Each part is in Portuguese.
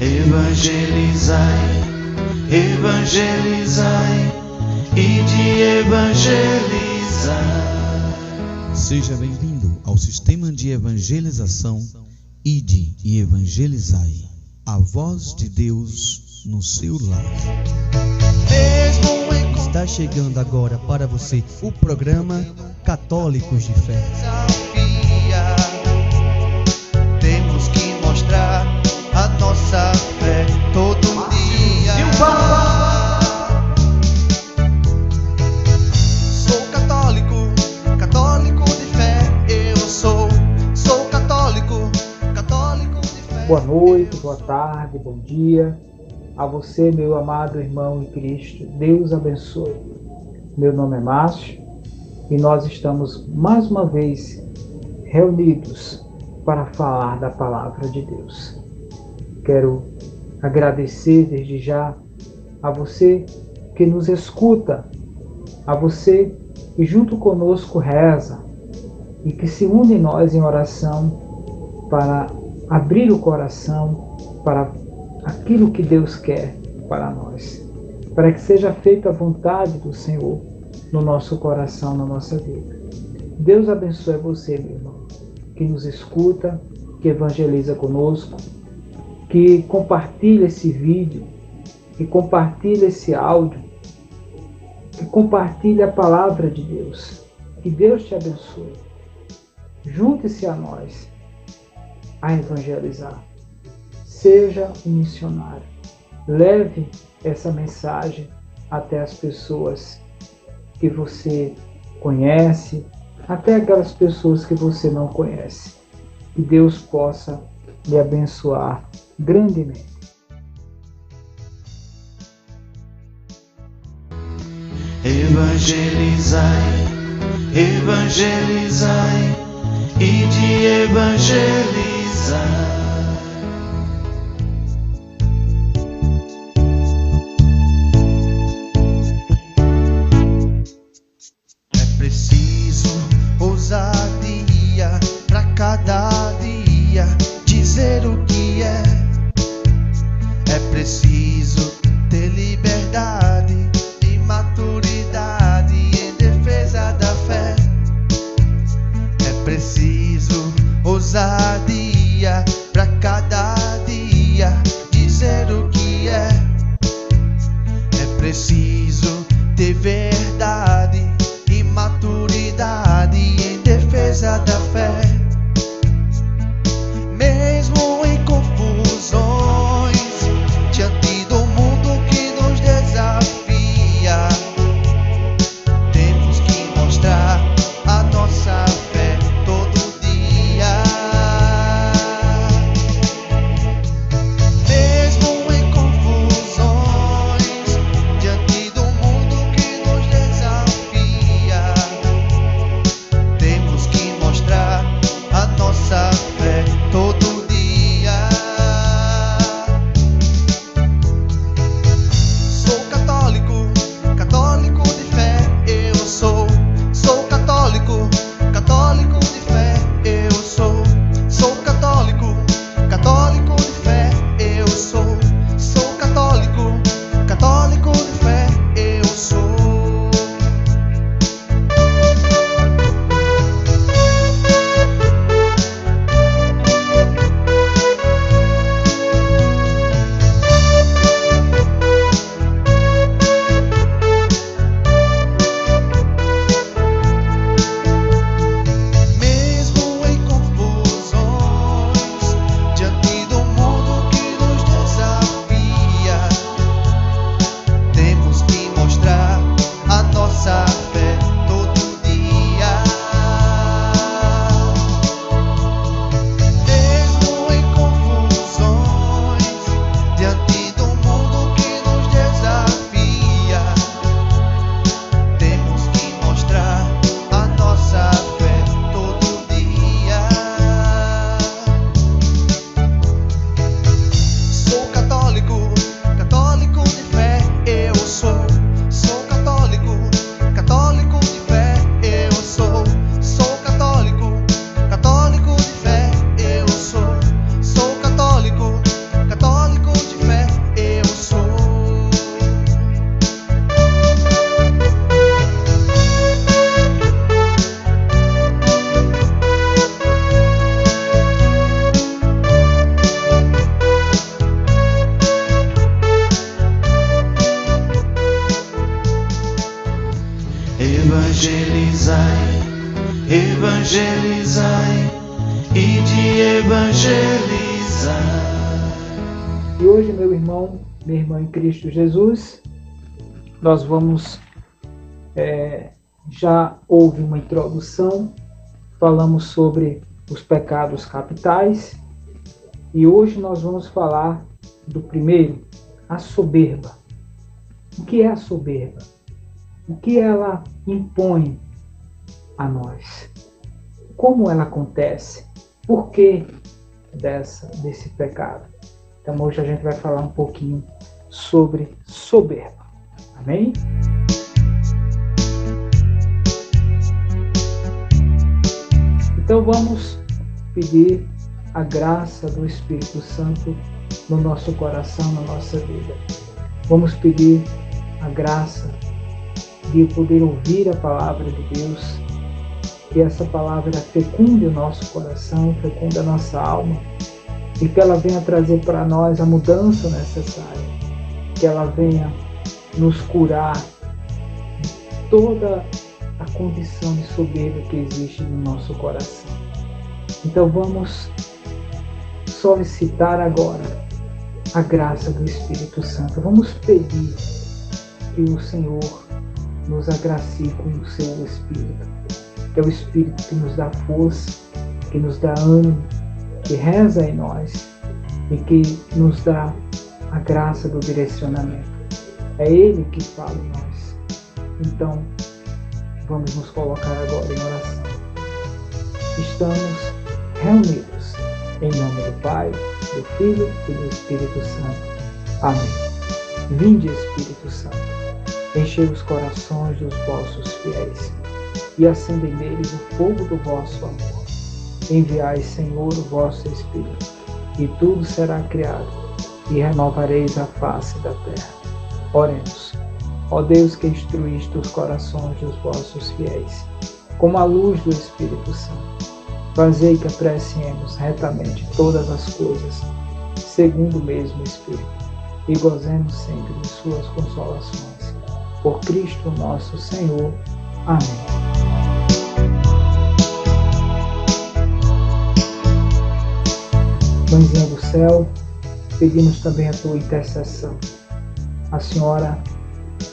Evangelizai, evangelizai e de evangelizar. Seja bem-vindo ao sistema de evangelização Ide e Evangelizai. A voz de Deus no seu lar. Está chegando agora para você o programa Católicos de Fé. Nossa fé todo dia. Sou católico, católico de fé. Eu sou, sou católico, católico de fé. Boa noite, boa tarde, bom dia a você, meu amado irmão em Cristo. Deus abençoe. Meu nome é Márcio e nós estamos mais uma vez reunidos para falar da palavra de Deus. Quero agradecer desde já a você que nos escuta, a você que junto conosco reza e que se une nós em oração para abrir o coração para aquilo que Deus quer para nós, para que seja feita a vontade do Senhor no nosso coração, na nossa vida. Deus abençoe você, meu irmão, que nos escuta, que evangeliza conosco, que compartilha esse vídeo, que compartilha esse áudio, que compartilha a palavra de Deus. Que Deus te abençoe. Junte-se a nós a evangelizar. Seja um missionário. Leve essa mensagem até as pessoas que você conhece, até aquelas pessoas que você não conhece. Que Deus possa lhe abençoar grandemente. Evangelizai, evangelizai e de evangelizar. Cristo Jesus, nós vamos. é, já houve uma introdução, falamos sobre os pecados capitais, e hoje nós vamos falar do primeiro, a soberba. O que é a soberba? O que ela impõe a nós? Como ela acontece? Por que dessa, desse pecado? Então hoje a gente vai falar um pouquinho sobre soberba. Amém? Então vamos pedir a graça do Espírito Santo no nosso coração, na nossa vida. Vamos pedir a graça de poder ouvir a palavra de Deus, que essa palavra fecunde o nosso coração, fecunde a nossa alma, e que ela venha trazer para nós a mudança necessária, que ela venha nos curar de toda a condição de soberba que existe no nosso coração. Então vamos solicitar agora a graça do Espírito Santo. Vamos pedir que o Senhor nos agracie com o seu Espírito, que é o Espírito que nos dá força, que nos dá ânimo, que reza em nós e que nos dá a graça do direcionamento. É Ele que fala em nós. Então, vamos nos colocar agora em oração. Estamos reunidos em nome do Pai, do Filho e do Espírito Santo. Amém. Vinde, Espírito Santo, enchei os corações dos vossos fiéis e acendei neles o fogo do vosso amor. Enviai, Senhor, o vosso Espírito, e tudo será criado, e renovareis a face da terra. Oremos. Ó Deus que instruíste os corações dos vossos fiéis, como a luz do Espírito Santo, fazei que apreciemos retamente todas as coisas, segundo o mesmo Espírito, e gozemos sempre de suas consolações. Por Cristo nosso Senhor. Amém. Mãezinha do céu, pedimos também a tua intercessão. A Senhora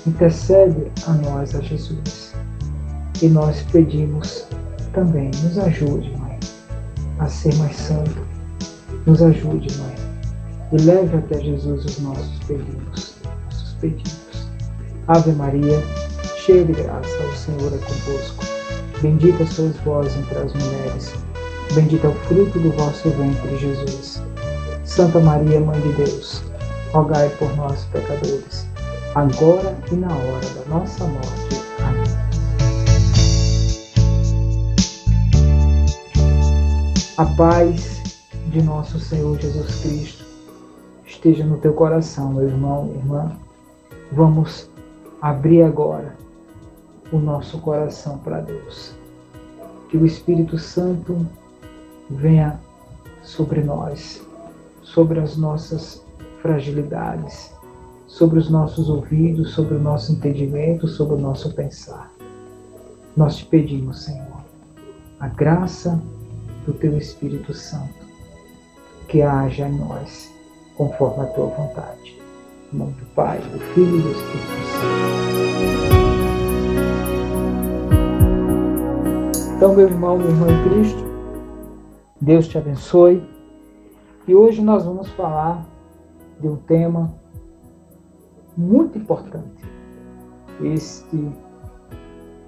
intercede a nós, a Jesus. E nós pedimos também, nos ajude, Mãe, a ser mais santo. Nos ajude, Mãe. E leve até Jesus os nossos pedidos. Nossos pedidos. Ave Maria, cheia de graça, o Senhor é convosco. Bendita sois vós entre as mulheres. Bendito é o fruto do vosso ventre, Jesus. Santa Maria, Mãe de Deus, rogai por nós, pecadores, agora e na hora da nossa morte. Amém. A paz de nosso Senhor Jesus Cristo esteja no teu coração, meu irmão, irmã. Vamos abrir agora o nosso coração para Deus. Que o Espírito Santo venha sobre nós, sobre as nossas fragilidades, sobre os nossos ouvidos, sobre o nosso entendimento, sobre o nosso pensar. Nós te pedimos, Senhor, a graça do teu Espírito Santo, que haja em nós, conforme a tua vontade. Em nome do Pai, do Filho e do Espírito Santo. Então, meu irmão, minha irmã em Cristo, Deus te abençoe. E hoje nós vamos falar de um tema muito importante. Este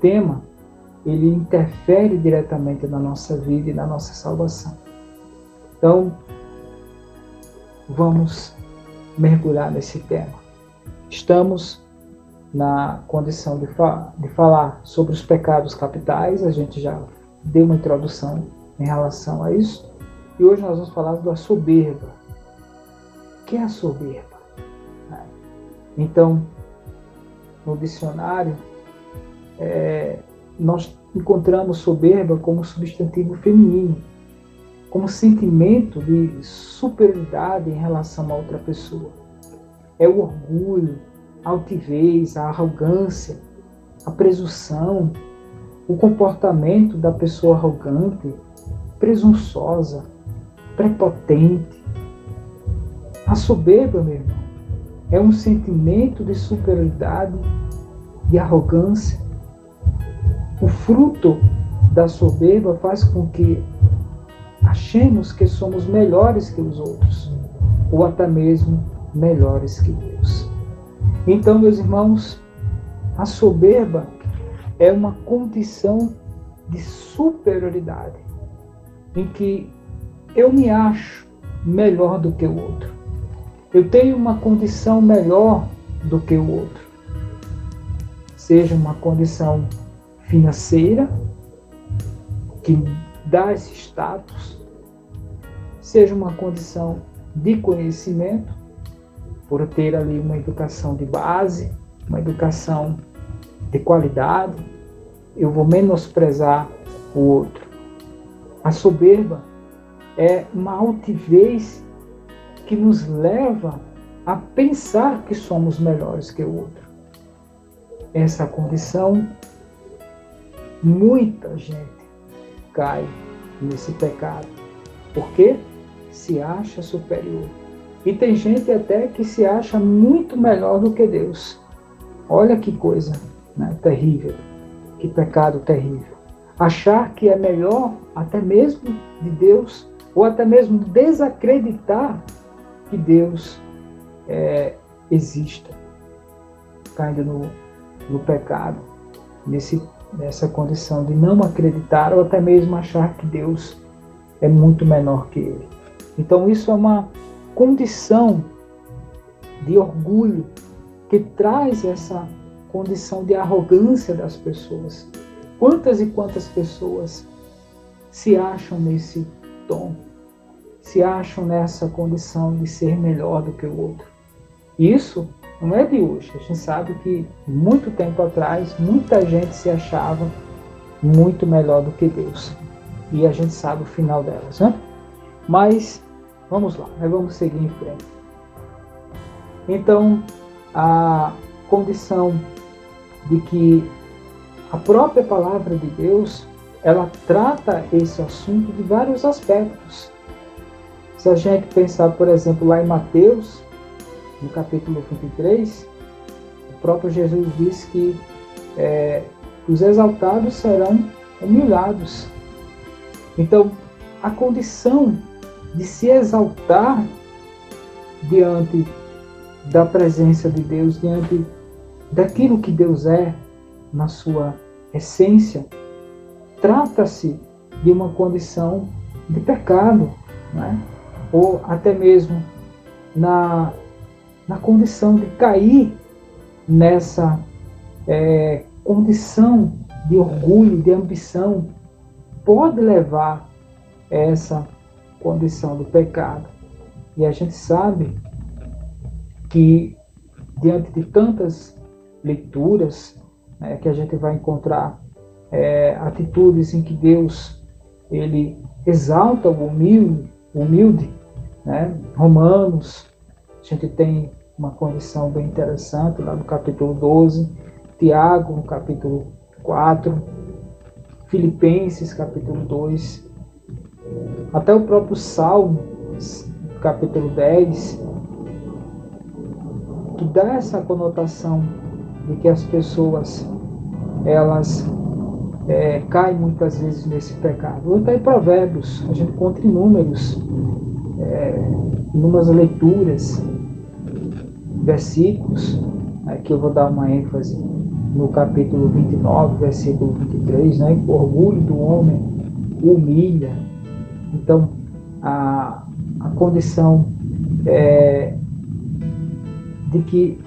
tema, ele interfere diretamente na nossa vida e na nossa salvação. Então, vamos mergulhar nesse tema. Estamos na condição de, fa de falar sobre os pecados capitais, a gente já deu uma introdução em relação a isso. E hoje nós vamos falar da soberba. O que é a soberba? Então, no dicionário, é, nós encontramos soberba como substantivo feminino, como sentimento de superioridade em relação a outra pessoa. É o orgulho, a altivez, a arrogância, a presunção, o comportamento da pessoa arrogante, presunçosa, prepotente. A soberba, meu irmão, é um sentimento de superioridade, de arrogância. O fruto da soberba faz com que achemos que somos melhores que os outros, ou até mesmo melhores que Deus. Então, meus irmãos, a soberba é uma condição de superioridade, em que eu me acho melhor do que o outro. Eu tenho uma condição melhor do que o outro. Seja uma condição financeira, que dá esse status, seja uma condição de conhecimento, por ter ali uma educação de base, uma educação de qualidade, eu vou menosprezar o outro. A soberba é uma altivez que nos leva a pensar que somos melhores que o outro. Essa condição, muita gente cai nesse pecado. Porque se acha superior. E tem gente até que se acha muito melhor do que Deus. Olha que coisa né, terrível, que pecado terrível. Achar que é melhor até mesmo de Deus, ou até mesmo desacreditar que Deus é, exista, caindo no, no pecado, nesse, nessa condição de não acreditar ou até mesmo achar que Deus é muito menor que ele. Então, isso é uma condição de orgulho que traz essa condição de arrogância das pessoas. Quantas e quantas pessoas se acham nesse tom, se acham nessa condição de ser melhor do que o outro. Isso não é de hoje. A gente sabe que muito tempo atrás muita gente se achava muito melhor do que Deus. E a gente sabe o final delas, né? Mas vamos lá, vamos seguir em frente. Então, a condição de que a própria palavra de Deus ela trata esse assunto de vários aspectos. Se a gente pensar, por exemplo, lá em Mateus, no capítulo 23, o próprio Jesus diz que é, os exaltados serão humilhados. Então, a condição de se exaltar diante da presença de Deus, diante daquilo que Deus é na sua essência, trata-se de uma condição de pecado, né? Ou até mesmo na, na condição de cair nessa é, condição de orgulho, de ambição, pode levar essa condição do pecado. E a gente sabe que diante de tantas leituras né, que a gente vai encontrar é, atitudes em que Deus ele exalta o humilde, humilde né? Romanos, a gente tem uma condição bem interessante lá no capítulo 12, Tiago no capítulo 4, Filipenses capítulo 2, até o próprio Salmo, capítulo 10, que dá essa conotação de que as pessoas elas é, caem muitas vezes nesse pecado. Ou está em Provérbios, a gente em números, é, umas leituras, versículos, que eu vou dar uma ênfase no capítulo 29, versículo 23, né, o orgulho do homem humilha. Então, a, a condição é, de que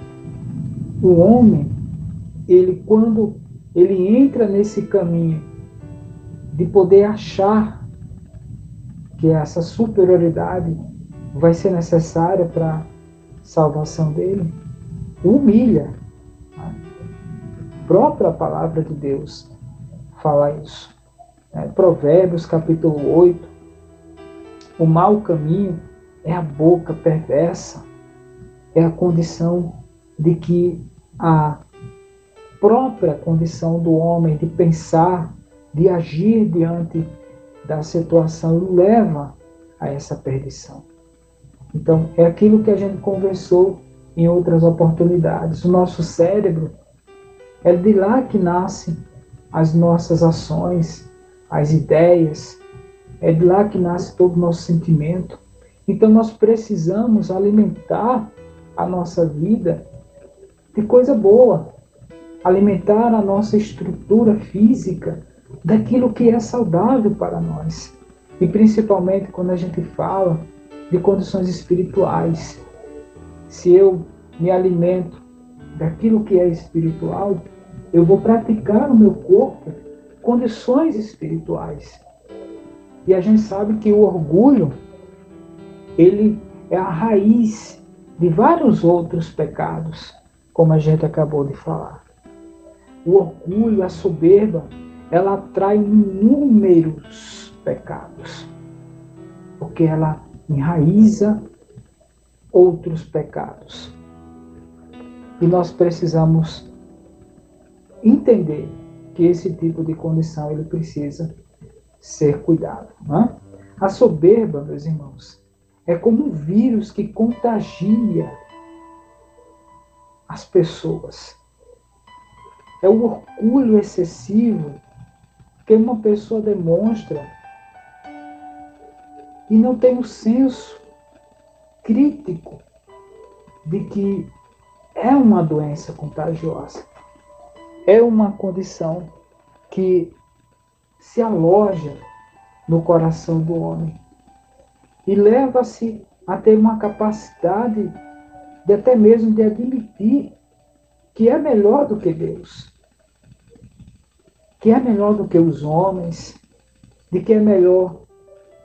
o homem, ele quando ele entra nesse caminho de poder achar que essa superioridade vai ser necessária para a salvação dele, humilha. A própria palavra de Deus fala isso. É, Provérbios capítulo 8, o mau caminho é a boca perversa, é a condição de que a própria condição do homem de pensar, de agir diante da situação leva a essa perdição. Então, é aquilo que a gente conversou em outras oportunidades. O nosso cérebro é de lá que nascem as nossas ações, as ideias, é de lá que nasce todo o nosso sentimento. Então nós precisamos alimentar a nossa vida de coisa boa, alimentar a nossa estrutura física daquilo que é saudável para nós. E principalmente quando a gente fala de condições espirituais. Se eu me alimento daquilo que é espiritual, eu vou praticar no meu corpo condições espirituais. E a gente sabe que o orgulho, ele é a raiz de vários outros pecados, como a gente acabou de falar. O orgulho, a soberba, ela atrai inúmeros pecados, porque ela enraiza outros pecados. E nós precisamos entender que esse tipo de condição ele precisa ser cuidado. Né? A soberba, meus irmãos, é como um vírus que contagia as pessoas. É o orgulho excessivo que uma pessoa demonstra e não tem o senso crítico de que é uma doença contagiosa. É uma condição que se aloja no coração do homem e leva-se a ter uma capacidade de até mesmo de admitir que é melhor do que Deus, que é melhor do que os homens, de que é melhor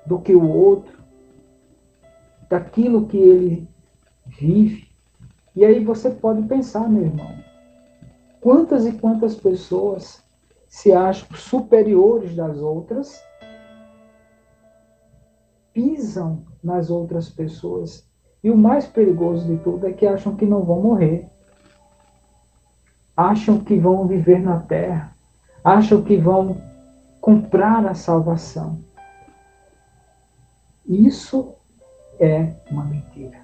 do que o outro, daquilo que ele vive. E aí você pode pensar, meu irmão, Quantas e quantas pessoas se acham superiores das outras, pisam nas outras pessoas. E o mais perigoso de tudo é que acham que não vão morrer. Acham que vão viver na terra. Acham que vão comprar a salvação. Isso é uma mentira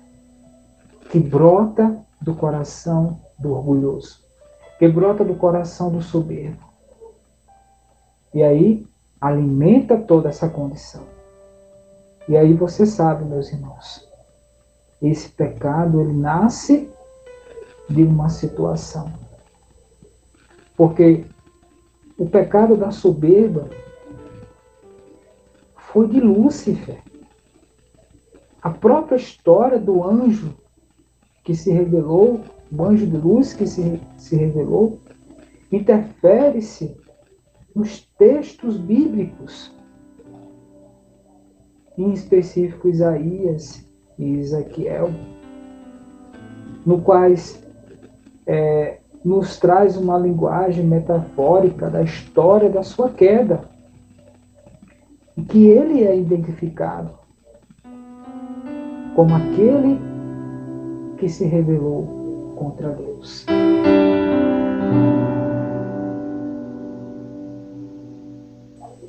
que brota do coração do orgulhoso que brota do coração do soberbo. E aí alimenta toda essa condição. E aí você sabe, meus irmãos, esse pecado ele nasce de uma situação. Porque o pecado da soberba foi de Lúcifer. A própria história do anjo que se revelou o anjo de luz que se, se revelou, interfere-se nos textos bíblicos, em específico Isaías e Ezequiel, no quais é, nos traz uma linguagem metafórica da história da sua queda, e que ele é identificado como aquele que se revelou contra Deus.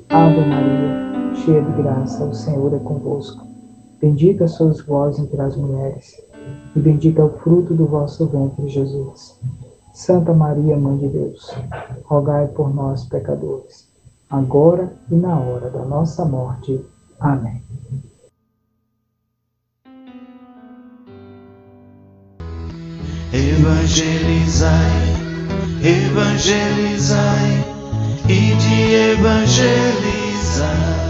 Ave Maria, cheia de graça, o Senhor é convosco. Bendita sois vós entre as mulheres, e bendito é o fruto do vosso ventre, Jesus. Santa Maria, Mãe de Deus, rogai por nós, pecadores, agora e na hora da nossa morte. Amém. Evangelizai, evangelizai e de evangelizar.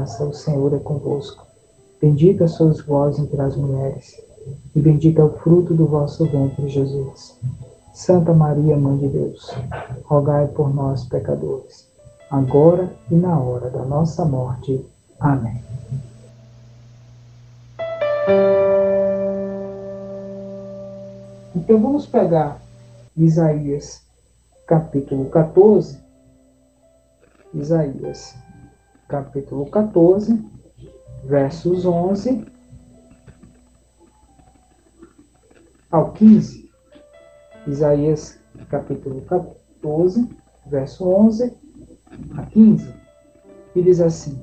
Graça, o Senhor é convosco. Bendita sois vós entre as mulheres, e bendito é o fruto do vosso ventre, Jesus. Santa Maria, Mãe de Deus, rogai por nós, pecadores, agora e na hora da nossa morte. Amém. Então vamos pegar Isaías capítulo 14. Isaías capítulo 14, versos 11 ao 15. Isaías capítulo 14, verso 11 a 15. E diz assim: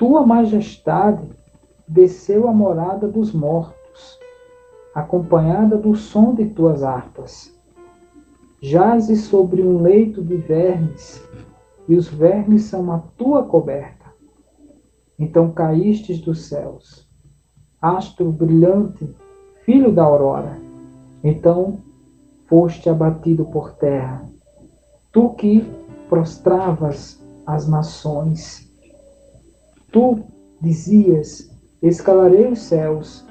Tua majestade desceu à morada dos mortos, acompanhada do som de tuas harpas. Jaze sobre um leito de vermes, e os vermes são a tua coberta. Então caístes dos céus, astro brilhante, filho da aurora. Então foste abatido por terra, tu que prostravas as nações. Tu dizias: Escalarei os céus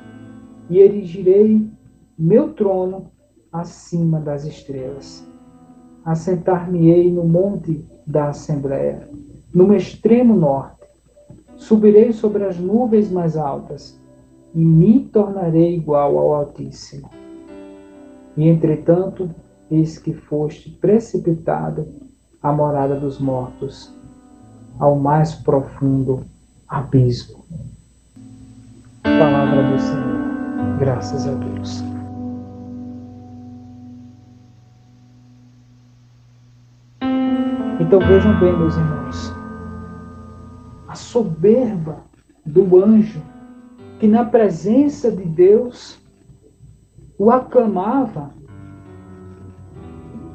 e erigirei meu trono acima das estrelas. Assentar-me-ei no monte da Assembleia, no extremo norte. Subirei sobre as nuvens mais altas e me tornarei igual ao Altíssimo. E entretanto, eis que foste precipitado à morada dos mortos. ao mais profundo abismo. Palavra do Senhor. Graças a Deus. Então vejam bem, meus irmãos, a soberba do anjo que na presença de Deus o aclamava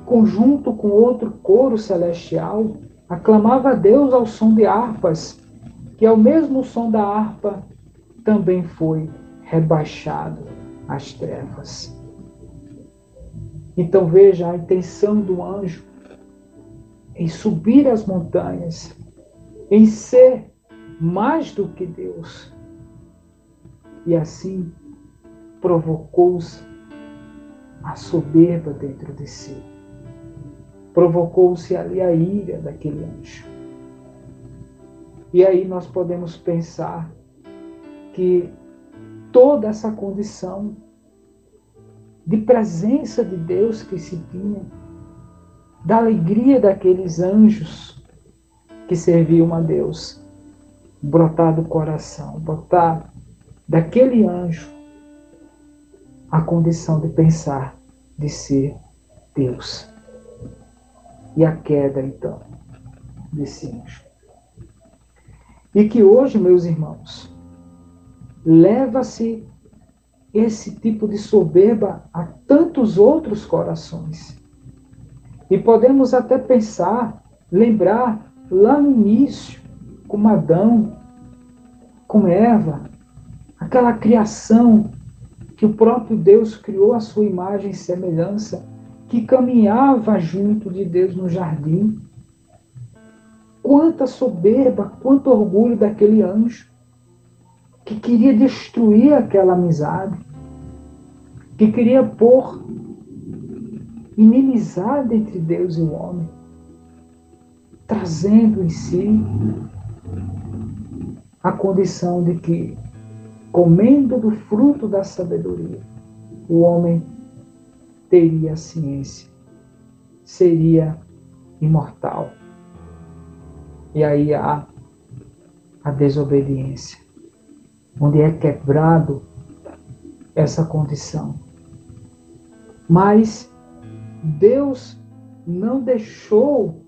conjunto com outro coro celestial, aclamava a Deus ao som de harpas, que ao mesmo som da harpa também foi rebaixado às trevas. Então veja a intenção do anjo em subir as montanhas, em ser mais do que Deus. E assim provocou-se a soberba dentro de si. Provocou-se ali a ira daquele anjo. E aí nós podemos pensar que toda essa condição de presença de Deus que se tinha, da alegria daqueles anjos que serviam a Deus, brotar do coração, botar daquele anjo a condição de pensar, de ser Deus. E a queda, então, desse anjo. E que hoje, meus irmãos, leva-se esse tipo de soberba a tantos outros corações. E podemos até pensar, lembrar lá no início, com Adão, com Eva, aquela criação que o próprio Deus criou a sua imagem e semelhança, que caminhava junto de Deus no jardim. Quanta soberba, quanto orgulho daquele anjo que queria destruir aquela amizade, que queria pôr inimizade entre Deus e o homem, trazendo em si a condição de que comendo do fruto da sabedoria, o homem teria a ciência, seria imortal. E aí há a desobediência, onde é quebrado essa condição. Mas Deus não deixou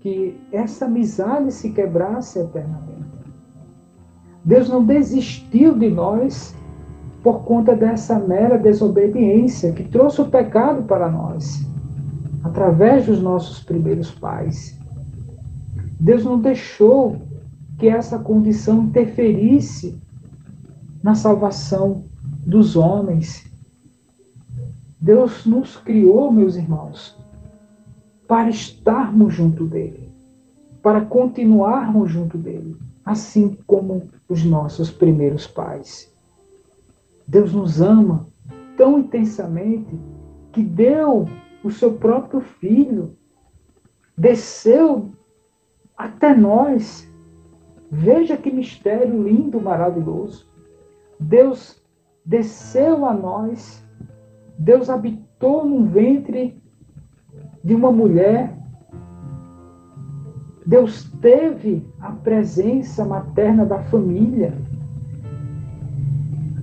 que essa amizade se quebrasse eternamente. Deus não desistiu de nós por conta dessa mera desobediência que trouxe o pecado para nós, através dos nossos primeiros pais. Deus não deixou que essa condição interferisse na salvação dos homens. Deus nos criou, meus irmãos, para estarmos junto dele, para continuarmos junto dele assim como os nossos primeiros pais. Deus nos ama tão intensamente que deu o seu próprio filho, desceu até nós. Veja que mistério lindo, maravilhoso. Deus desceu a nós, Deus habitou no ventre de uma mulher Deus teve a presença materna da família.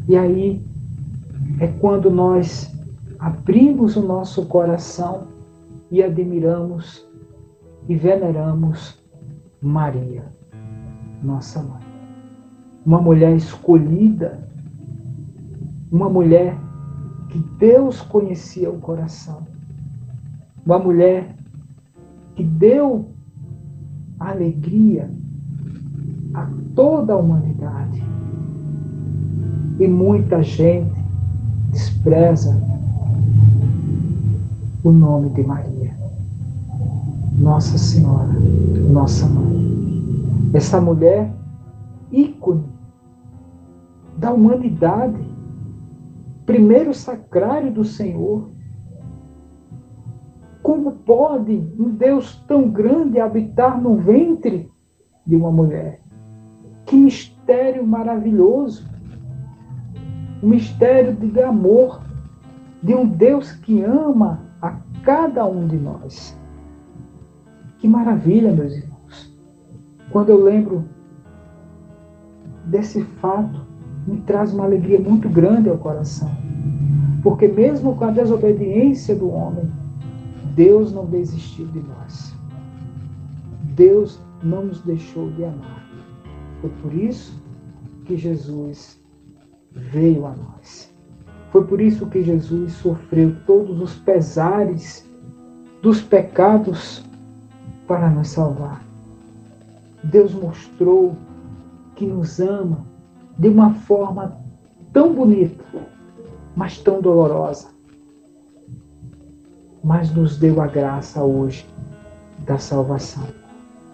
E aí é quando nós abrimos o nosso coração e admiramos e veneramos Maria, nossa mãe. Uma mulher escolhida, uma mulher que Deus conhecia o coração, uma mulher que deu alegria a toda a humanidade. E muita gente despreza o nome de Maria, Nossa Senhora, nossa mãe. Essa mulher, ícone da humanidade, primeiro sacrário do Senhor, como pode um Deus tão grande habitar no ventre de uma mulher? Que mistério maravilhoso! O mistério de amor de um Deus que ama a cada um de nós. Que maravilha, meus irmãos. quando eu lembro desse fato, me traz uma alegria muito grande ao coração. Porque mesmo com a desobediência do homem, Deus não desistiu de nós. Deus não nos deixou de amar. Foi por isso que Jesus veio a nós. Foi por isso que Jesus sofreu todos os pesares dos pecados para nos salvar. Deus mostrou que nos ama de uma forma tão bonita, mas tão dolorosa. Mas nos deu a graça hoje da salvação,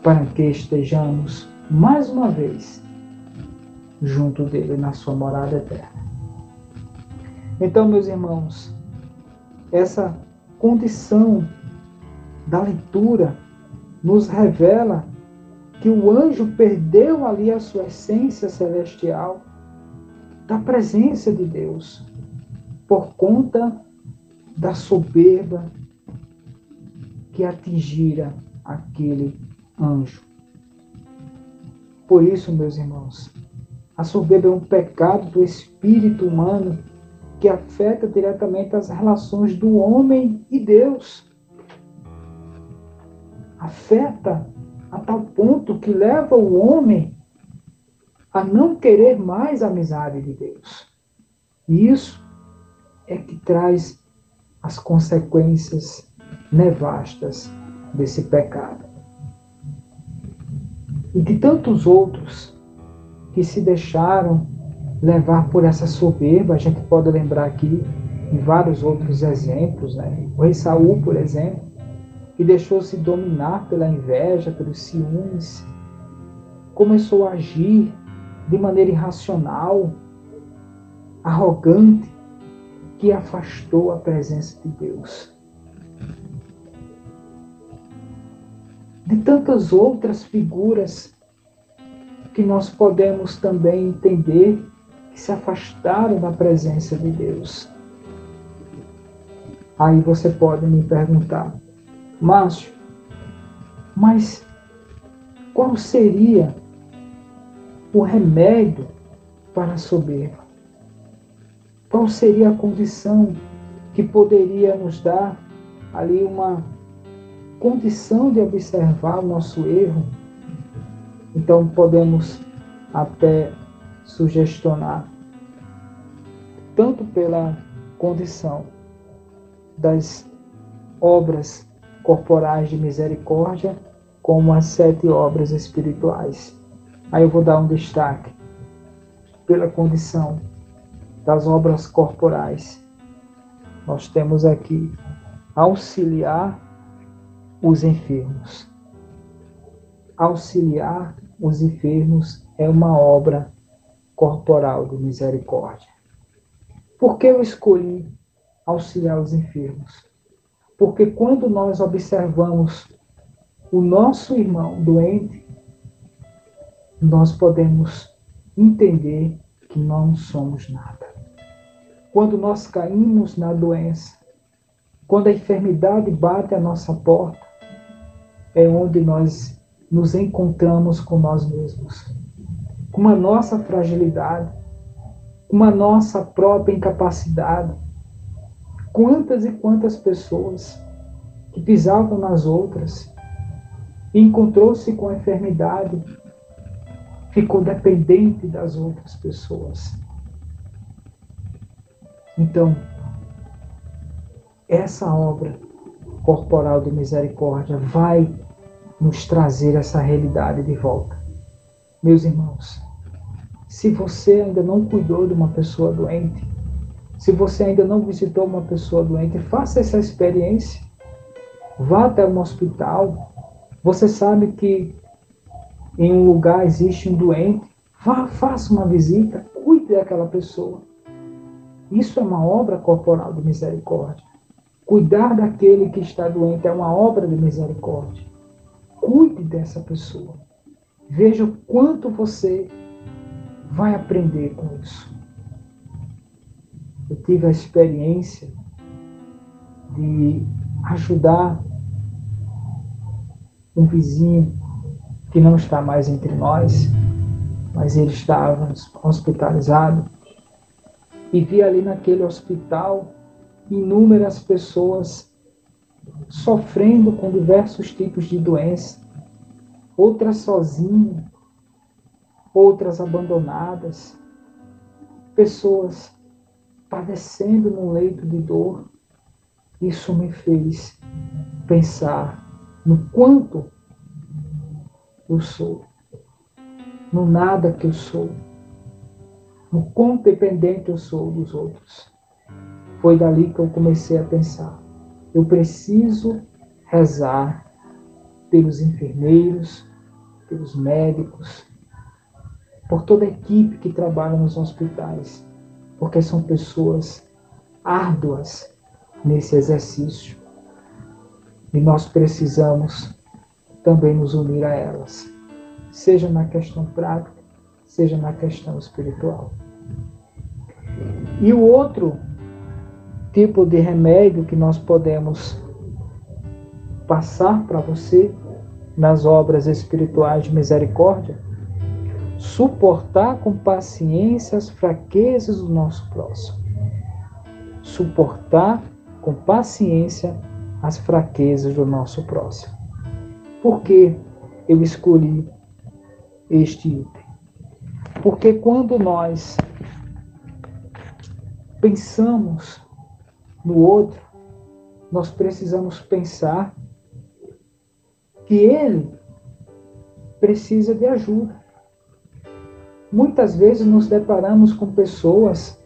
para que estejamos mais uma vez junto dele na sua morada eterna. Então, meus irmãos, essa condição da leitura nos revela que o anjo perdeu ali a sua essência celestial da presença de Deus por conta da soberba que atingira aquele anjo. Por isso, meus irmãos, a soberba é um pecado do espírito humano que afeta diretamente as relações do homem e Deus. Afeta a tal ponto que leva o homem a não querer mais a amizade de Deus. E isso é que traz as consequências nevastas desse pecado. E de tantos outros que se deixaram levar por essa soberba. A gente pode lembrar aqui em vários outros exemplos, né? O rei Saul, por exemplo, que deixou-se dominar pela inveja, pelos ciúmes, começou a agir de maneira irracional, arrogante, que afastou a presença de Deus. De tantas outras figuras que nós podemos também entender que se afastaram da presença de Deus. Aí você pode me perguntar, Márcio, mas qual seria o remédio para a soberba? Qual seria a condição que poderia nos dar ali uma condição de observar o nosso erro? Então podemos até sugestionar, tanto pela condição das obras corporais de misericórdia, como as sete obras espirituais. Aí eu vou dar um destaque pela condição das obras corporais. Nós temos aqui auxiliar os enfermos. Auxiliar os enfermos é uma obra corporal de misericórdia. Por que eu escolhi auxiliar os enfermos? Porque quando nós observamos o nosso irmão doente, nós podemos entender que não somos nada. Quando nós caímos na doença, quando a enfermidade bate à nossa porta, é onde nós nos encontramos com nós mesmos com a nossa fragilidade, com a nossa própria incapacidade. Quantas e quantas pessoas que pisavam nas outras e encontrou-se com a enfermidade, ficou dependente das outras pessoas. Então, essa obra corporal de misericórdia vai nos trazer essa realidade de volta. Meus irmãos, se você ainda não cuidou de uma pessoa doente, se você ainda não visitou uma pessoa doente, faça essa experiência. Vá até um hospital. Você sabe que em um lugar existe um doente. Vá, faça uma visita, cuide daquela pessoa. Isso é uma obra corporal de misericórdia. Cuidar daquele que está doente é uma obra de misericórdia. Cuide dessa pessoa. Veja o quanto você vai aprender com isso. Tive a experiência de ajudar um vizinho que não está mais entre nós, mas ele estava hospitalizado. E vi ali naquele hospital inúmeras pessoas sofrendo com diversos tipos de doença, outras sozinhas, outras abandonadas, pessoas padecendo num leito de dor. Isso me fez pensar no quanto eu sou, no nada que eu sou, no quão dependente eu sou dos outros. Foi dali que eu comecei a pensar. Eu preciso rezar pelos enfermeiros, pelos médicos, por toda a equipe que trabalha nos hospitais, porque são pessoas árduas nesse exercício. E nós precisamos também nos unir a elas, seja na questão prática, seja na questão espiritual. E o outro tipo de remédio que nós podemos passar para você nas obras espirituais de misericórdia, suportar com paciência as fraquezas do nosso próximo. Suportar com paciência as fraquezas do nosso próximo. Por que eu escolhi este item? Porque quando nós pensamos no outro, nós precisamos pensar que ele precisa de ajuda. Muitas vezes nos deparamos com pessoas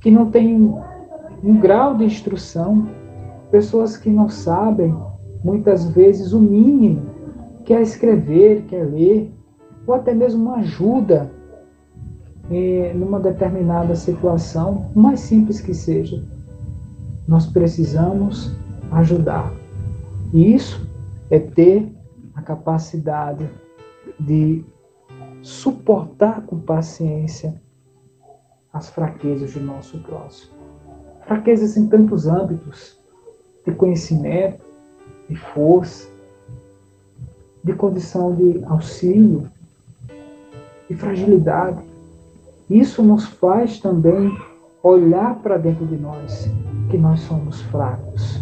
que não têm um grau de instrução, pessoas que não sabem, muitas vezes, o mínimo, que é escrever, que é ler, ou até mesmo uma ajuda eh, numa determinada situação, mais simples que seja nós precisamos ajudar. E isso é ter a capacidade de suportar com paciência as fraquezas do nosso próximo. Fraquezas em tantos âmbitos de conhecimento, de força, de condição de auxílio, de fragilidade. Isso nos faz também olhar para dentro de nós que nós somos fracos.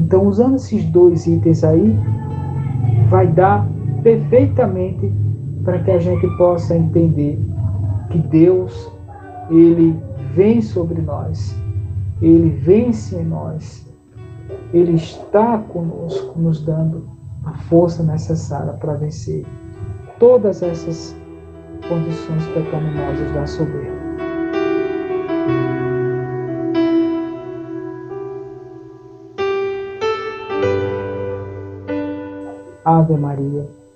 Então, usando esses dois itens aí, vai dar perfeitamente para que a gente possa entender que Deus, Ele vem sobre nós, Ele vence em nós, Ele está conosco, nos dando a força necessária para vencer todas essas condições pecaminosas da soberba. Ave Maria,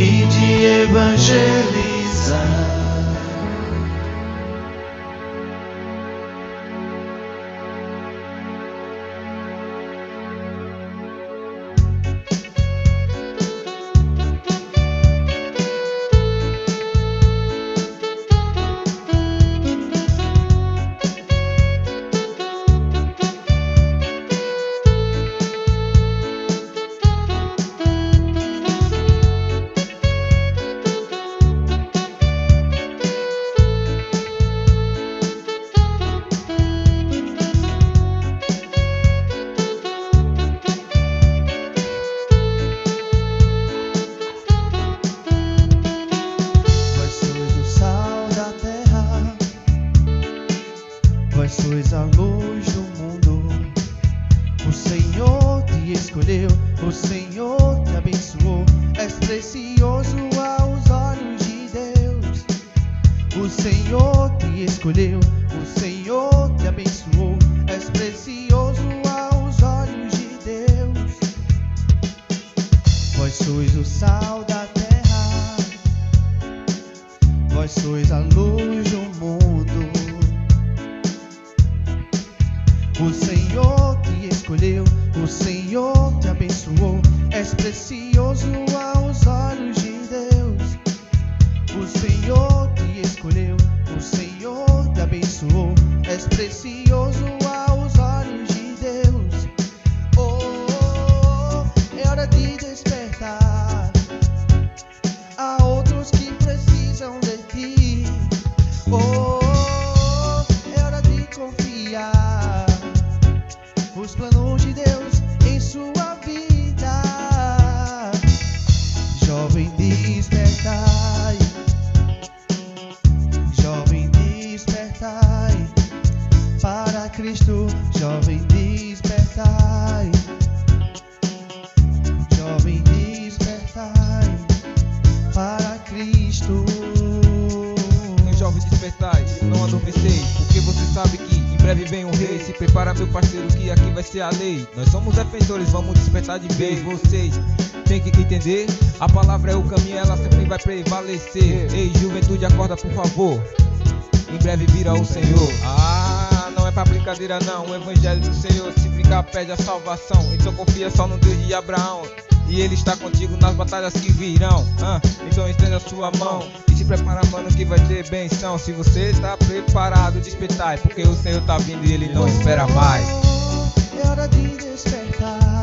e de evangelizar. Nós somos defensores, vamos despertar de vez. Vocês têm que entender: a palavra é o caminho, ela sempre vai prevalecer. Ei, juventude, acorda por favor. Em breve virá o Senhor. Ah, não é pra brincadeira, não. O evangelho do Senhor, se brincar, pede a salvação. Então confia só no Deus de Abraão. E ele está contigo nas batalhas que virão. Ah, então estenda a sua mão e se prepara, mano, que vai ter benção. Se você está preparado, despertai, porque o Senhor tá vindo e ele não espera mais. Hora de despertar.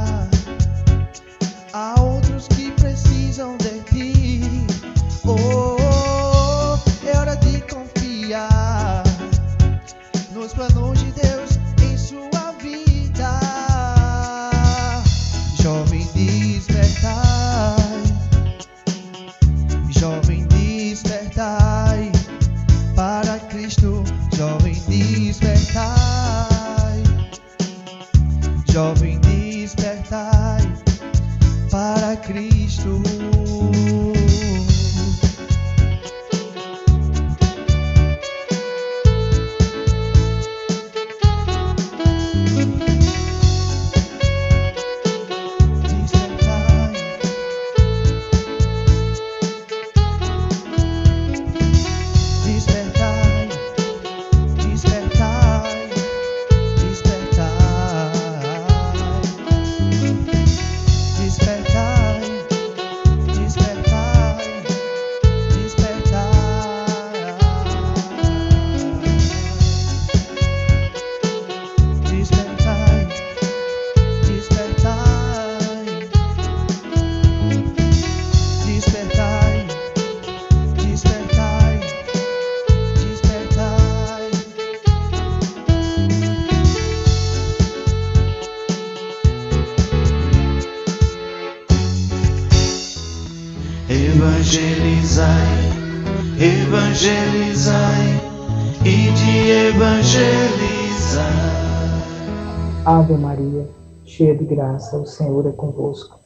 Graça, o Senhor é convosco.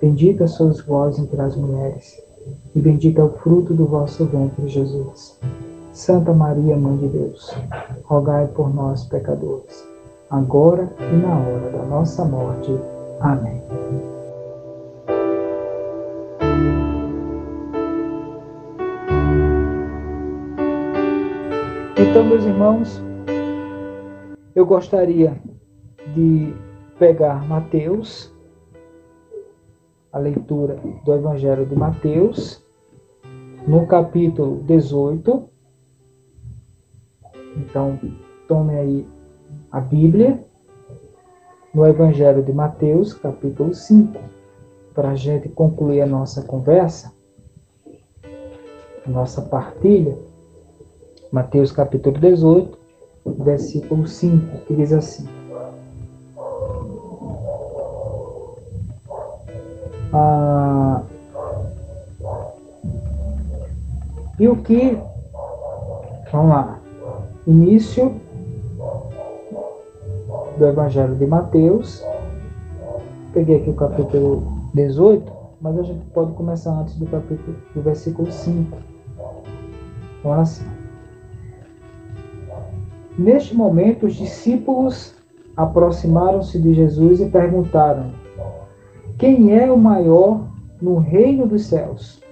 Bendita sois vós entre as mulheres, e bendito é o fruto do vosso ventre, Jesus. Santa Maria, Mãe de Deus, rogai por nós, pecadores, agora e na hora da nossa morte. Amém. Então, meus irmãos, eu gostaria de pegar Mateus, a leitura do Evangelho de Mateus, no capítulo 18. Então, tome aí a Bíblia, no Evangelho de Mateus, capítulo 5, para a gente concluir a nossa conversa, a nossa partilha. Mateus, capítulo 18, versículo 5, que diz assim. E o que? Vamos lá. Início do Evangelho de Mateus. Peguei aqui o capítulo 18, mas a gente pode começar antes do capítulo do versículo 5. Vamos assim. Neste momento, os discípulos aproximaram-se de Jesus e perguntaram: Quem é o maior no reino dos céus?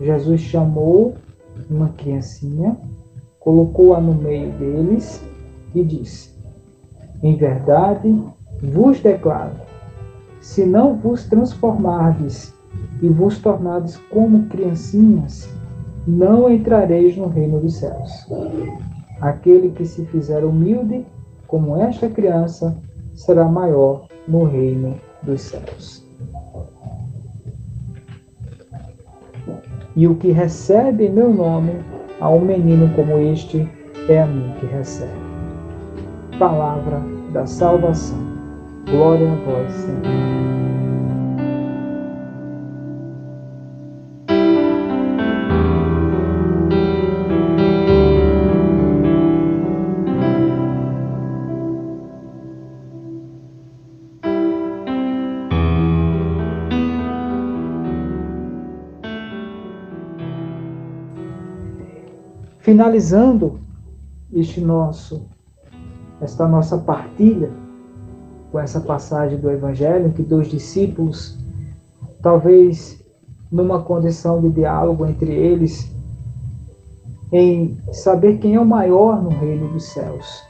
Jesus chamou uma criancinha, colocou-a no meio deles e disse: Em verdade vos declaro, se não vos transformardes e vos tornardes como criancinhas, não entrareis no reino dos céus. Aquele que se fizer humilde, como esta criança, será maior no reino dos céus. E o que recebe em meu nome, a um menino como este, é a mim que recebe. Palavra da salvação. Glória a vós, Senhor. Finalizando este nosso esta nossa partilha com essa passagem do evangelho que dois discípulos talvez numa condição de diálogo entre eles em saber quem é o maior no reino dos céus.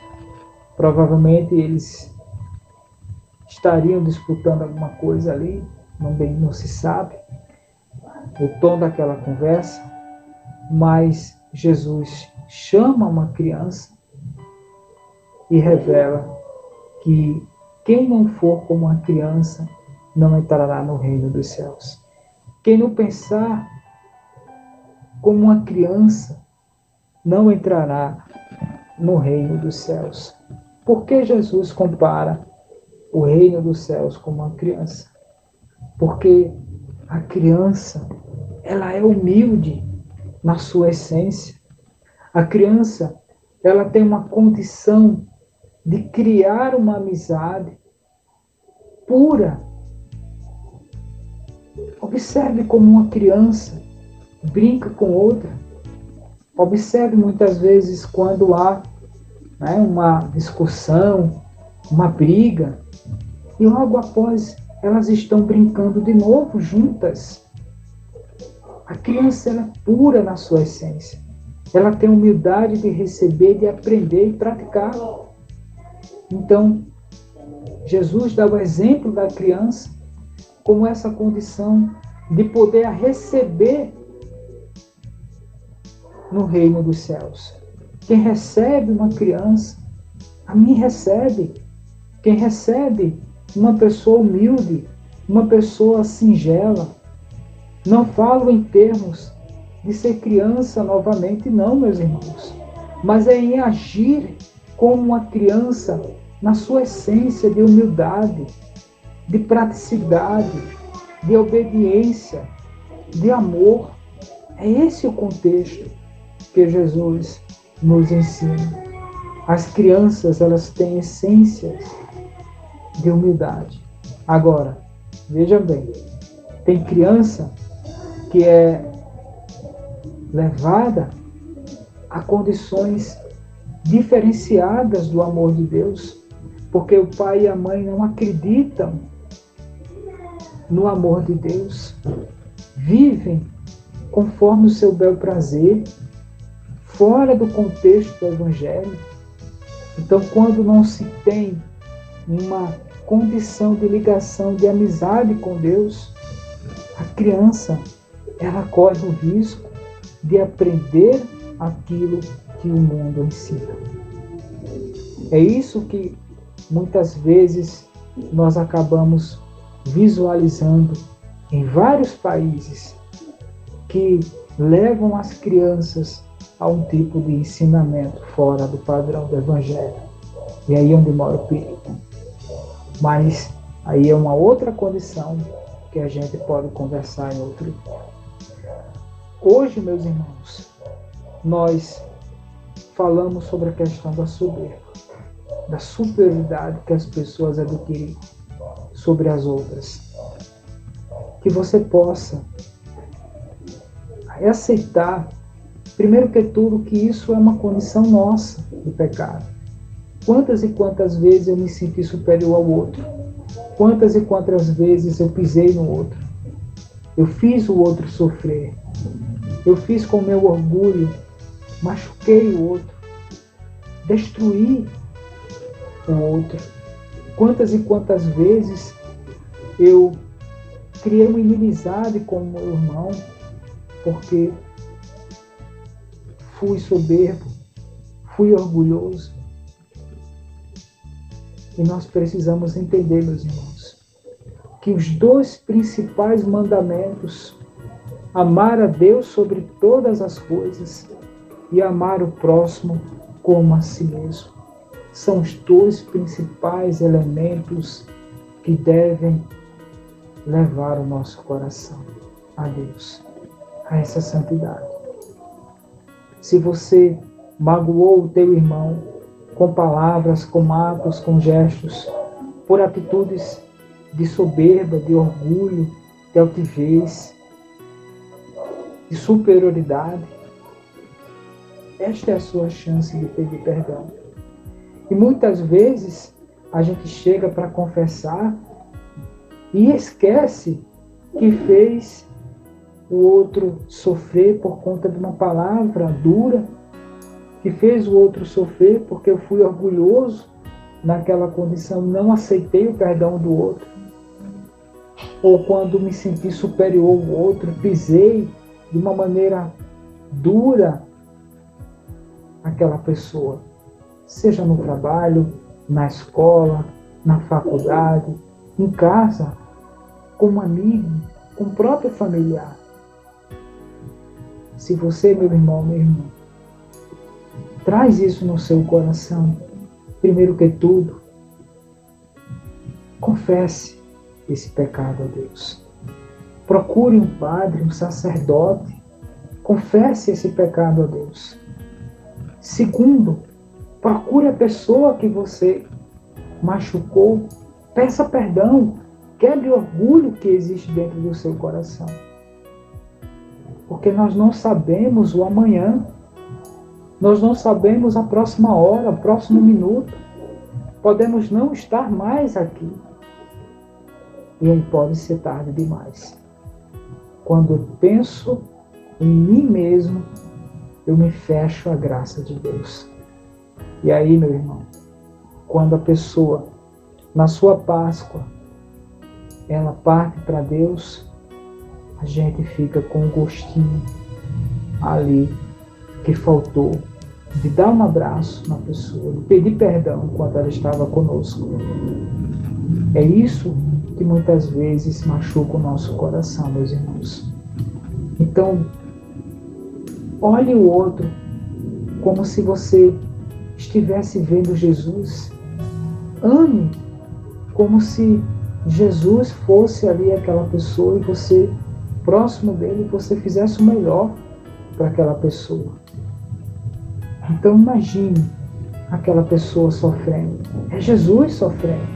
Provavelmente eles estariam disputando alguma coisa ali, não bem não se sabe o tom daquela conversa, mas Jesus chama uma criança e revela que quem não for como uma criança não entrará no reino dos céus. Quem não pensar como uma criança não entrará no reino dos céus. Por que Jesus compara o reino dos céus com uma criança? Porque a criança, ela é humilde, na sua essência. A criança, ela tem uma condição de criar uma amizade pura. Observe como uma criança brinca com outra. Observe muitas vezes quando há né, uma discussão, uma briga, e logo após elas estão brincando de novo juntas. A criança é pura na sua essência. Ela tem humildade de receber, de aprender e praticar. Então, Jesus dá o exemplo da criança como essa condição de poder receber no reino dos céus. Quem recebe uma criança, a mim recebe. Quem recebe uma pessoa humilde, uma pessoa singela, não falo em termos de ser criança novamente, não, meus irmãos, mas é em agir como uma criança na sua essência de humildade, de praticidade, de obediência, de amor. É esse o contexto que Jesus nos ensina. As crianças, elas têm essências de humildade. Agora, veja bem, tem criança que é levada a condições diferenciadas do amor de Deus, porque o pai e a mãe não acreditam no amor de Deus, vivem conforme o seu bel prazer, fora do contexto do Evangelho. Então, quando não se tem uma condição de ligação, de amizade com Deus, a criança ela corre o risco de aprender aquilo que o mundo ensina. É isso que muitas vezes nós acabamos visualizando em vários países que levam as crianças a um tipo de ensinamento fora do padrão do Evangelho. E aí é onde mora o perigo. Mas aí é uma outra condição que a gente pode conversar em outro Hoje, meus irmãos, nós falamos sobre a questão da soberba, da superioridade que as pessoas adquirem sobre as outras. Que você possa aceitar, primeiro que tudo, que isso é uma condição nossa do pecado. Quantas e quantas vezes eu me senti superior ao outro? Quantas e quantas vezes eu pisei no outro? Eu fiz o outro sofrer. Eu fiz com meu orgulho, machuquei o outro, destruí o outro. Quantas e quantas vezes eu criei uma inimizade com o meu irmão porque fui soberbo, fui orgulhoso. E nós precisamos entender, meus irmãos, que os dois principais mandamentos, amar a Deus sobre todas as coisas e amar o próximo como a si mesmo, são os dois principais elementos que devem levar o nosso coração a Deus, a essa santidade. Se você magoou o teu irmão com palavras, com atos, com gestos, por atitudes de soberba, de orgulho, de altivez, de superioridade, esta é a sua chance de pedir perdão. E muitas vezes a gente chega para confessar e esquece que fez o outro sofrer por conta de uma palavra dura, que fez o outro sofrer porque eu fui orgulhoso naquela condição, não aceitei o perdão do outro. Ou quando me senti superior ao outro, pisei de uma maneira dura aquela pessoa, seja no trabalho, na escola, na faculdade, em casa, como amigo, com o próprio familiar. Se você, meu irmão, meu irmão, traz isso no seu coração, primeiro que tudo, confesse esse pecado a Deus. Procure um padre, um sacerdote, confesse esse pecado a Deus. Segundo, procure a pessoa que você machucou, peça perdão, quebre o orgulho que existe dentro do seu coração. Porque nós não sabemos o amanhã, nós não sabemos a próxima hora, o próximo minuto. Podemos não estar mais aqui. E aí pode ser tarde demais. Quando penso em mim mesmo, eu me fecho à graça de Deus. E aí, meu irmão, quando a pessoa, na sua Páscoa, ela parte para Deus, a gente fica com um gostinho ali que faltou de dar um abraço na pessoa, de pedir perdão quando ela estava conosco. É isso que muitas vezes machuca o nosso coração, meus irmãos. Então, olhe o outro como se você estivesse vendo Jesus. Ame como se Jesus fosse ali aquela pessoa e você, próximo dele, você fizesse o melhor para aquela pessoa. Então imagine aquela pessoa sofrendo. É Jesus sofrendo.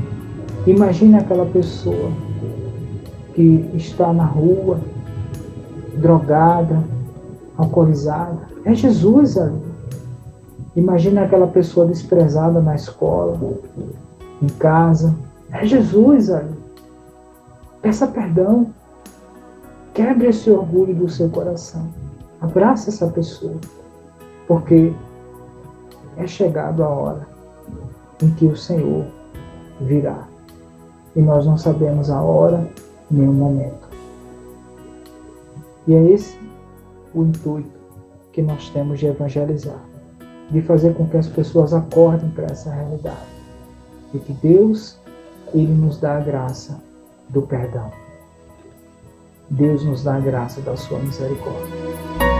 Imagine aquela pessoa que está na rua, drogada, alcoolizada. É Jesus ali. Imagine aquela pessoa desprezada na escola, em casa. É Jesus ali. Peça perdão. Quebre esse orgulho do seu coração. Abraça essa pessoa. Porque é chegado a hora em que o Senhor virá. E nós não sabemos a hora nem o momento. E é esse o intuito que nós temos de evangelizar, de fazer com que as pessoas acordem para essa realidade, de que Deus ele nos dá a graça do perdão. Deus nos dá a graça da sua misericórdia.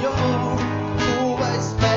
Do Senhor. Tu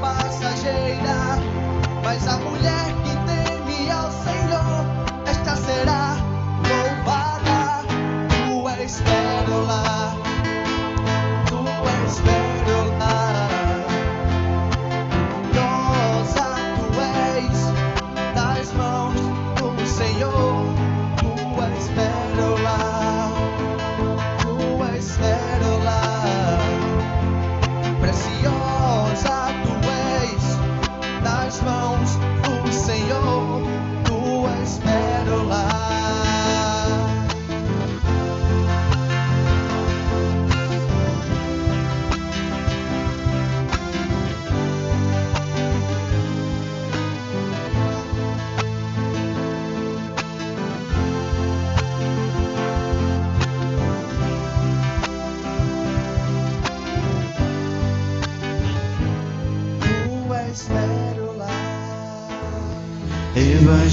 passageira. Mas a mulher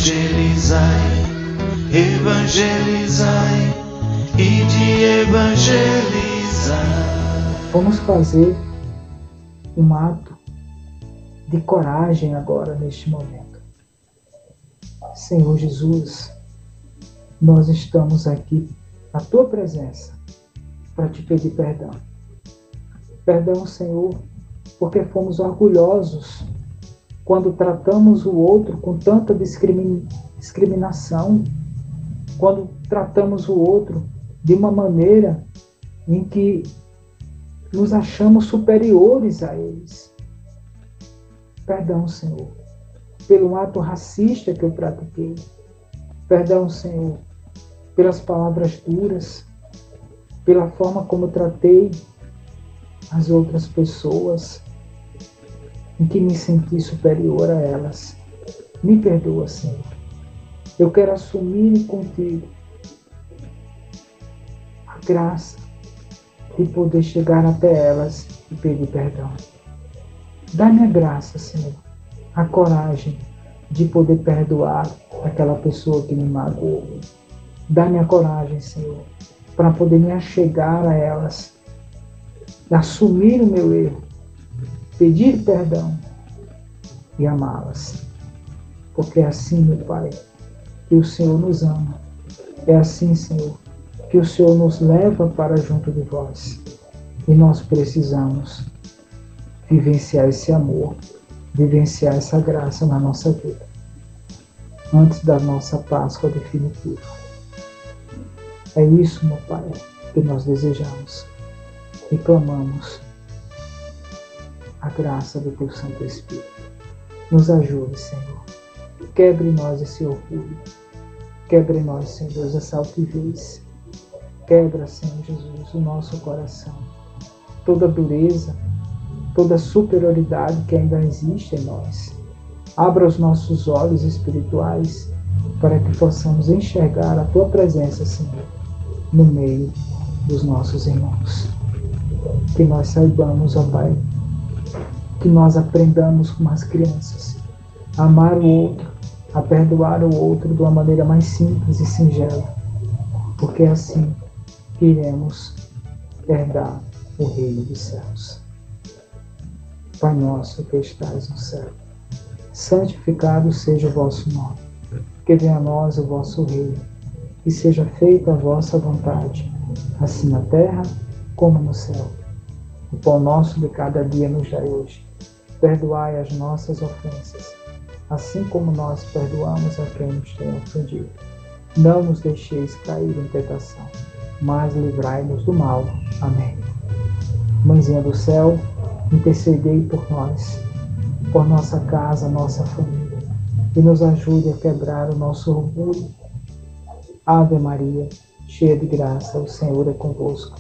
Evangelizai, evangelizai e de evangelizar. Vamos fazer um ato de coragem agora, neste momento. Senhor Jesus, nós estamos aqui na tua presença para te pedir perdão. Perdão, Senhor, porque fomos orgulhosos quando tratamos o outro com tanta discrimi- discriminação, quando tratamos o outro de uma maneira em que nos achamos superiores a eles. Perdão, Senhor, pelo ato racista que eu pratiquei. Perdão, Senhor, pelas palavras duras, pela forma como tratei as outras pessoas, em que me senti superior a elas. Me perdoa, Senhor. Eu quero assumir contigo a graça de poder chegar até elas e pedir perdão. Dá-me a graça, Senhor, a coragem de poder perdoar aquela pessoa que me magoou. Dá-me a coragem, Senhor, para poder me achegar a elas, assumir o meu erro, pedir perdão e amá-las. Porque é assim, meu Pai, que o Senhor nos ama. É assim, Senhor, que o Senhor nos leva para junto de vós. E nós precisamos vivenciar esse amor, vivenciar essa graça na nossa vida, antes da nossa Páscoa definitiva. É isso, meu Pai, que nós desejamos e clamamos a graça do Teu Santo Espírito. Nos ajude, Senhor. Quebre em nós esse orgulho. Quebre em nós, Senhor essa altivez. Quebra, Senhor Jesus, o nosso coração. Toda dureza, toda superioridade que ainda existe em nós. Abra os nossos olhos espirituais para que possamos enxergar a Tua presença, Senhor, no meio dos nossos irmãos. Que nós saibamos, ó Pai, que nós aprendamos como as crianças a amar o outro, a perdoar o outro de uma maneira mais simples e singela, porque é assim iremos herdar o reino dos céus. Pai nosso que estás no céu, santificado seja o vosso nome, que venha a nós o vosso reino, e seja feita a vossa vontade, assim na terra como no céu. O pão nosso de cada dia nos dai hoje. Perdoai as nossas ofensas, assim como nós perdoamos a quem nos tem ofendido. Não nos deixeis cair em tentação, mas livrai-nos do mal. Amém. Mãezinha do céu, intercedei por nós, por nossa casa, nossa família, e nos ajude a quebrar o nosso orgulho. Ave Maria, cheia de graça, o Senhor é convosco.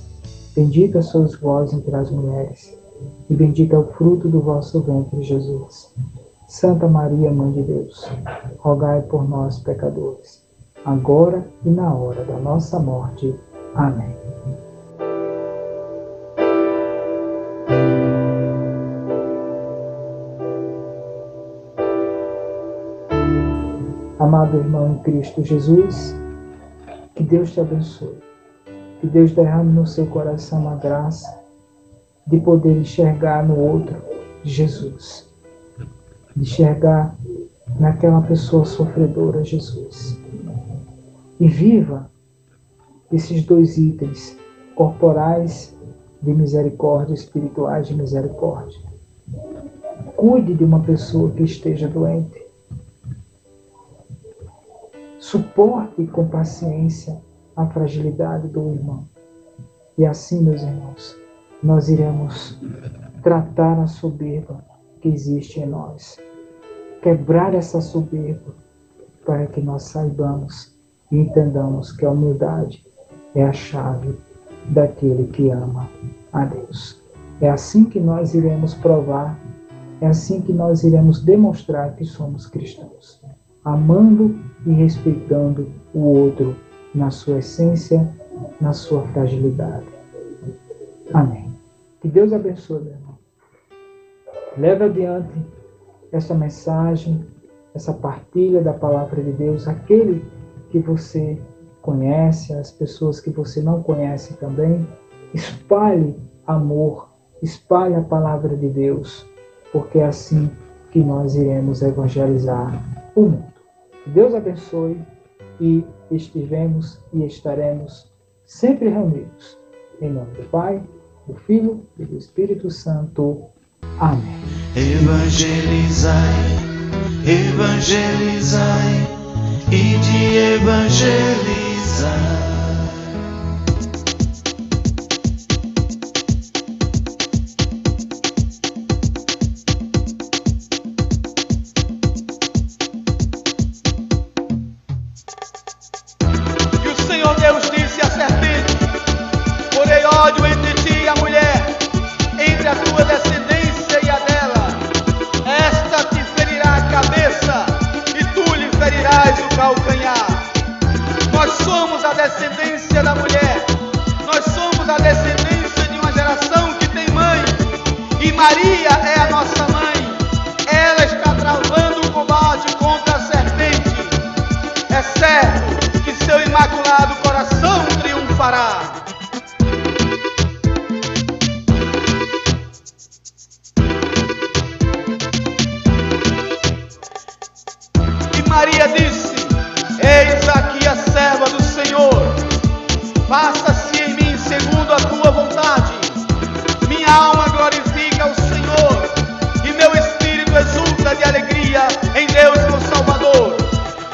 Bendita sois vós entre as mulheres, e bendito é o fruto do vosso ventre, Jesus. Santa Maria, Mãe de Deus, rogai por nós, pecadores, agora e na hora da nossa morte. Amém. Amado irmão em Cristo Jesus, que Deus te abençoe. Que Deus derrame no seu coração a graça de poder enxergar no outro Jesus. Enxergar naquela pessoa sofredora Jesus. E viva esses dois itens corporais de misericórdia, espirituais de misericórdia. Cuide de uma pessoa que esteja doente. Suporte com paciência a fragilidade do irmão. E assim, meus irmãos, nós iremos tratar a soberba que existe em nós. Quebrar essa soberba para que nós saibamos e entendamos que a humildade é a chave daquele que ama a Deus. É assim que nós iremos provar, é assim que nós iremos demonstrar que somos cristãos, amando e respeitando o outro na sua essência, na sua fragilidade. Amém. Que Deus abençoe, meu irmão. Leve adiante essa mensagem, essa partilha da palavra de Deus, aquele que você conhece, as pessoas que você não conhece também. Espalhe amor, espalhe a palavra de Deus, porque é assim que nós iremos evangelizar o mundo. Que Deus abençoe e estivemos e estaremos sempre reunidos. Em nome do Pai, do Filho e do Espírito Santo. Amém. Evangelizai, evangelizai e de evangelizar.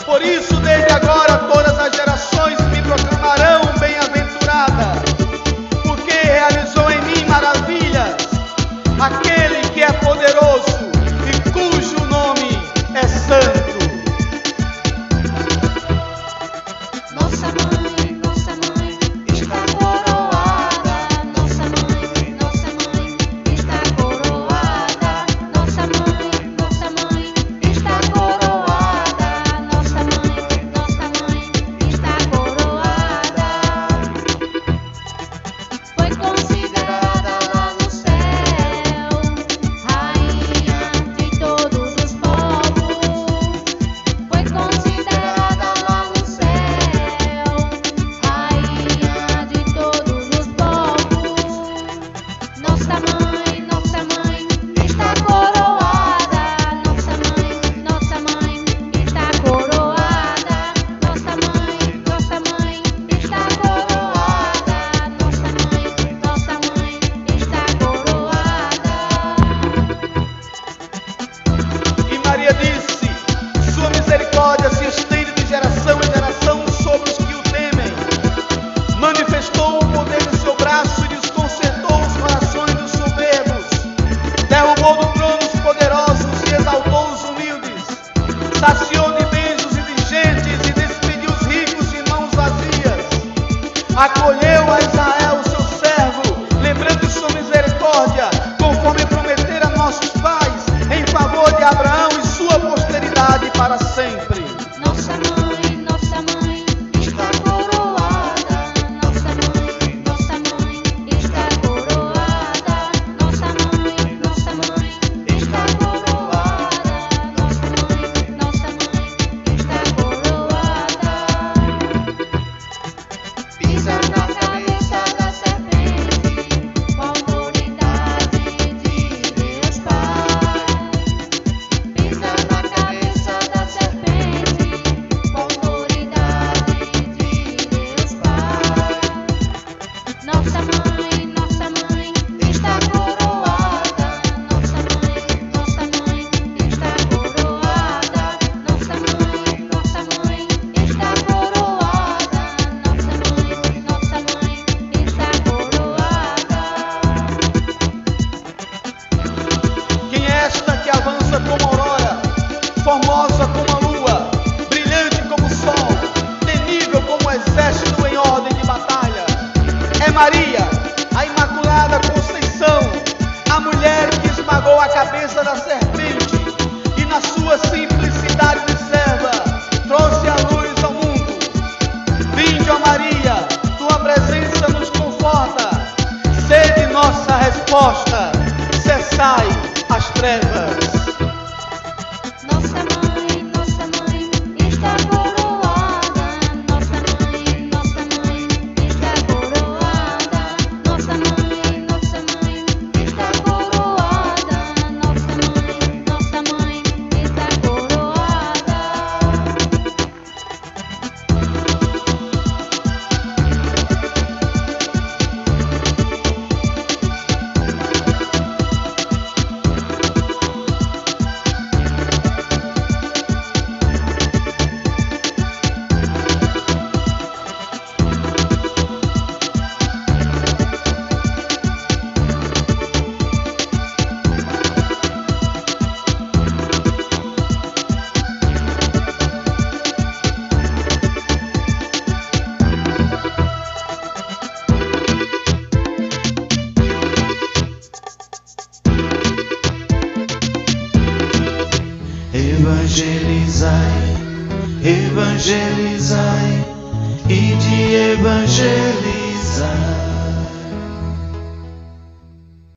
Por isso,